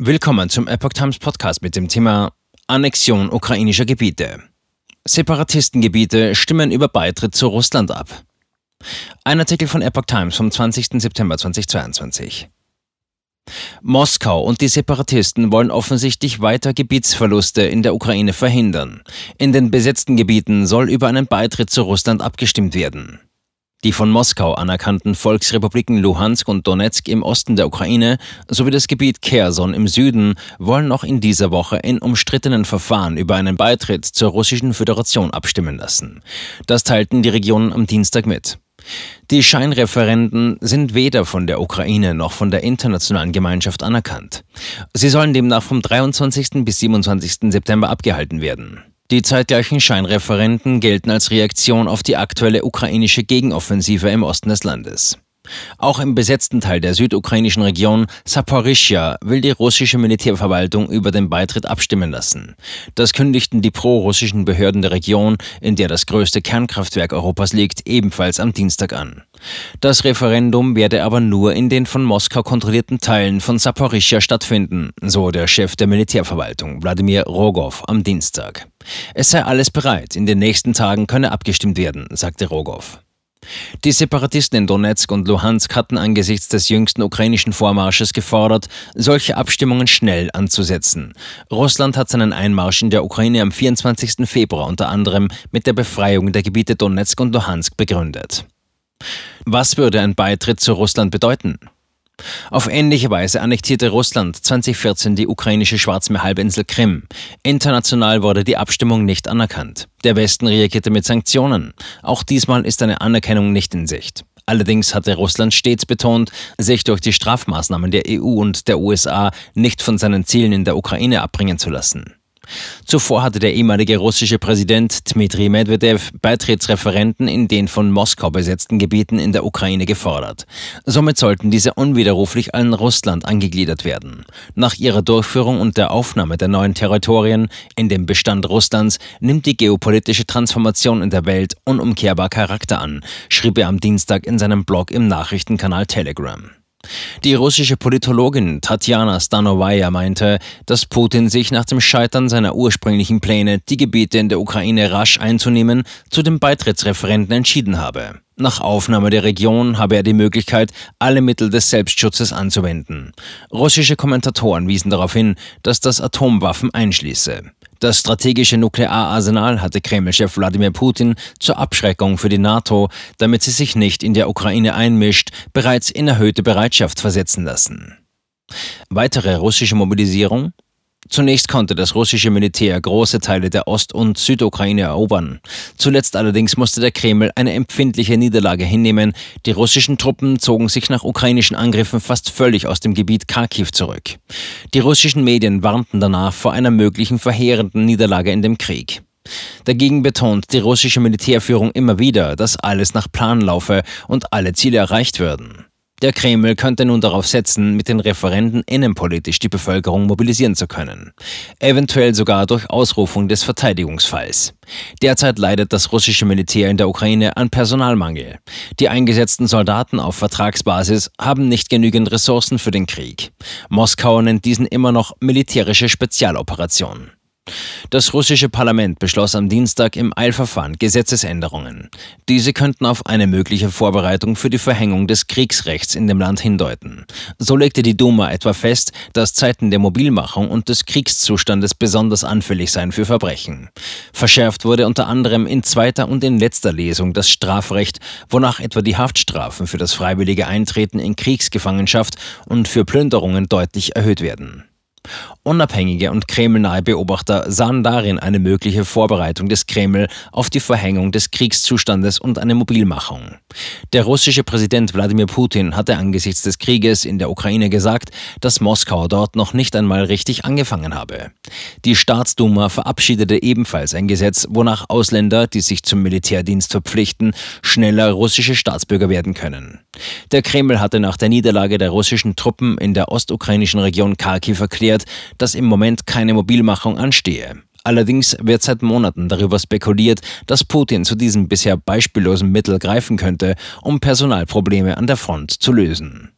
Willkommen zum Epoch Times Podcast mit dem Thema Annexion ukrainischer Gebiete. Separatistengebiete stimmen über Beitritt zu Russland ab. Ein Artikel von Epoch Times vom 20. September 2022. Moskau und die Separatisten wollen offensichtlich weiter Gebietsverluste in der Ukraine verhindern. In den besetzten Gebieten soll über einen Beitritt zu Russland abgestimmt werden. Die von Moskau anerkannten Volksrepubliken Luhansk und Donetsk im Osten der Ukraine sowie das Gebiet Kherson im Süden wollen noch in dieser Woche in umstrittenen Verfahren über einen Beitritt zur Russischen Föderation abstimmen lassen. Das teilten die Regionen am Dienstag mit. Die Scheinreferenden sind weder von der Ukraine noch von der internationalen Gemeinschaft anerkannt. Sie sollen demnach vom 23. bis 27. September abgehalten werden. Die zeitgleichen Scheinreferenten gelten als Reaktion auf die aktuelle ukrainische Gegenoffensive im Osten des Landes. Auch im besetzten Teil der südukrainischen Region Saporischia will die russische Militärverwaltung über den Beitritt abstimmen lassen. Das kündigten die pro-russischen Behörden der Region, in der das größte Kernkraftwerk Europas liegt, ebenfalls am Dienstag an. Das Referendum werde aber nur in den von Moskau kontrollierten Teilen von Saporischia stattfinden, so der Chef der Militärverwaltung, Wladimir Rogov, am Dienstag. Es sei alles bereit, in den nächsten Tagen könne abgestimmt werden, sagte Rogov. Die Separatisten in Donetsk und Luhansk hatten angesichts des jüngsten ukrainischen Vormarsches gefordert, solche Abstimmungen schnell anzusetzen. Russland hat seinen Einmarsch in der Ukraine am 24. Februar unter anderem mit der Befreiung der Gebiete Donetsk und Luhansk begründet. Was würde ein Beitritt zu Russland bedeuten? Auf ähnliche Weise annektierte Russland 2014 die ukrainische Schwarzmeerhalbinsel Krim. International wurde die Abstimmung nicht anerkannt. Der Westen reagierte mit Sanktionen. Auch diesmal ist eine Anerkennung nicht in Sicht. Allerdings hatte Russland stets betont, sich durch die Strafmaßnahmen der EU und der USA nicht von seinen Zielen in der Ukraine abbringen zu lassen. Zuvor hatte der ehemalige russische Präsident Dmitri Medvedev Beitrittsreferenten in den von Moskau besetzten Gebieten in der Ukraine gefordert. Somit sollten diese unwiderruflich an Russland angegliedert werden. Nach ihrer Durchführung und der Aufnahme der neuen Territorien in den Bestand Russlands nimmt die geopolitische Transformation in der Welt unumkehrbar Charakter an, schrieb er am Dienstag in seinem Blog im Nachrichtenkanal Telegram. Die russische Politologin Tatjana Stanowaja meinte, dass Putin sich nach dem Scheitern seiner ursprünglichen Pläne, die Gebiete in der Ukraine rasch einzunehmen, zu dem Beitrittsreferenten entschieden habe. Nach Aufnahme der Region habe er die Möglichkeit, alle Mittel des Selbstschutzes anzuwenden. Russische Kommentatoren wiesen darauf hin, dass das Atomwaffen einschließe. Das strategische Nukleararsenal hatte Kreml-Chef Wladimir Putin zur Abschreckung für die NATO, damit sie sich nicht in der Ukraine einmischt, bereits in erhöhte Bereitschaft versetzen lassen. Weitere russische Mobilisierung Zunächst konnte das russische Militär große Teile der Ost- und Südukraine erobern. Zuletzt allerdings musste der Kreml eine empfindliche Niederlage hinnehmen. Die russischen Truppen zogen sich nach ukrainischen Angriffen fast völlig aus dem Gebiet Kharkiv zurück. Die russischen Medien warnten danach vor einer möglichen verheerenden Niederlage in dem Krieg. Dagegen betont die russische Militärführung immer wieder, dass alles nach Plan laufe und alle Ziele erreicht würden. Der Kreml könnte nun darauf setzen, mit den Referenden innenpolitisch die Bevölkerung mobilisieren zu können. Eventuell sogar durch Ausrufung des Verteidigungsfalls. Derzeit leidet das russische Militär in der Ukraine an Personalmangel. Die eingesetzten Soldaten auf Vertragsbasis haben nicht genügend Ressourcen für den Krieg. Moskau nennt diesen immer noch militärische Spezialoperation. Das russische Parlament beschloss am Dienstag im Eilverfahren Gesetzesänderungen. Diese könnten auf eine mögliche Vorbereitung für die Verhängung des Kriegsrechts in dem Land hindeuten. So legte die Duma etwa fest, dass Zeiten der Mobilmachung und des Kriegszustandes besonders anfällig seien für Verbrechen. Verschärft wurde unter anderem in zweiter und in letzter Lesung das Strafrecht, wonach etwa die Haftstrafen für das freiwillige Eintreten in Kriegsgefangenschaft und für Plünderungen deutlich erhöht werden. Unabhängige und kremlnahe Beobachter sahen darin eine mögliche Vorbereitung des Kreml auf die Verhängung des Kriegszustandes und eine Mobilmachung. Der russische Präsident Wladimir Putin hatte angesichts des Krieges in der Ukraine gesagt, dass Moskau dort noch nicht einmal richtig angefangen habe. Die Staatsduma verabschiedete ebenfalls ein Gesetz, wonach Ausländer, die sich zum Militärdienst verpflichten, schneller russische Staatsbürger werden können. Der Kreml hatte nach der Niederlage der russischen Truppen in der ostukrainischen Region Kharkiv erklärt, dass im Moment keine Mobilmachung anstehe. Allerdings wird seit Monaten darüber spekuliert, dass Putin zu diesem bisher beispiellosen Mittel greifen könnte, um Personalprobleme an der Front zu lösen.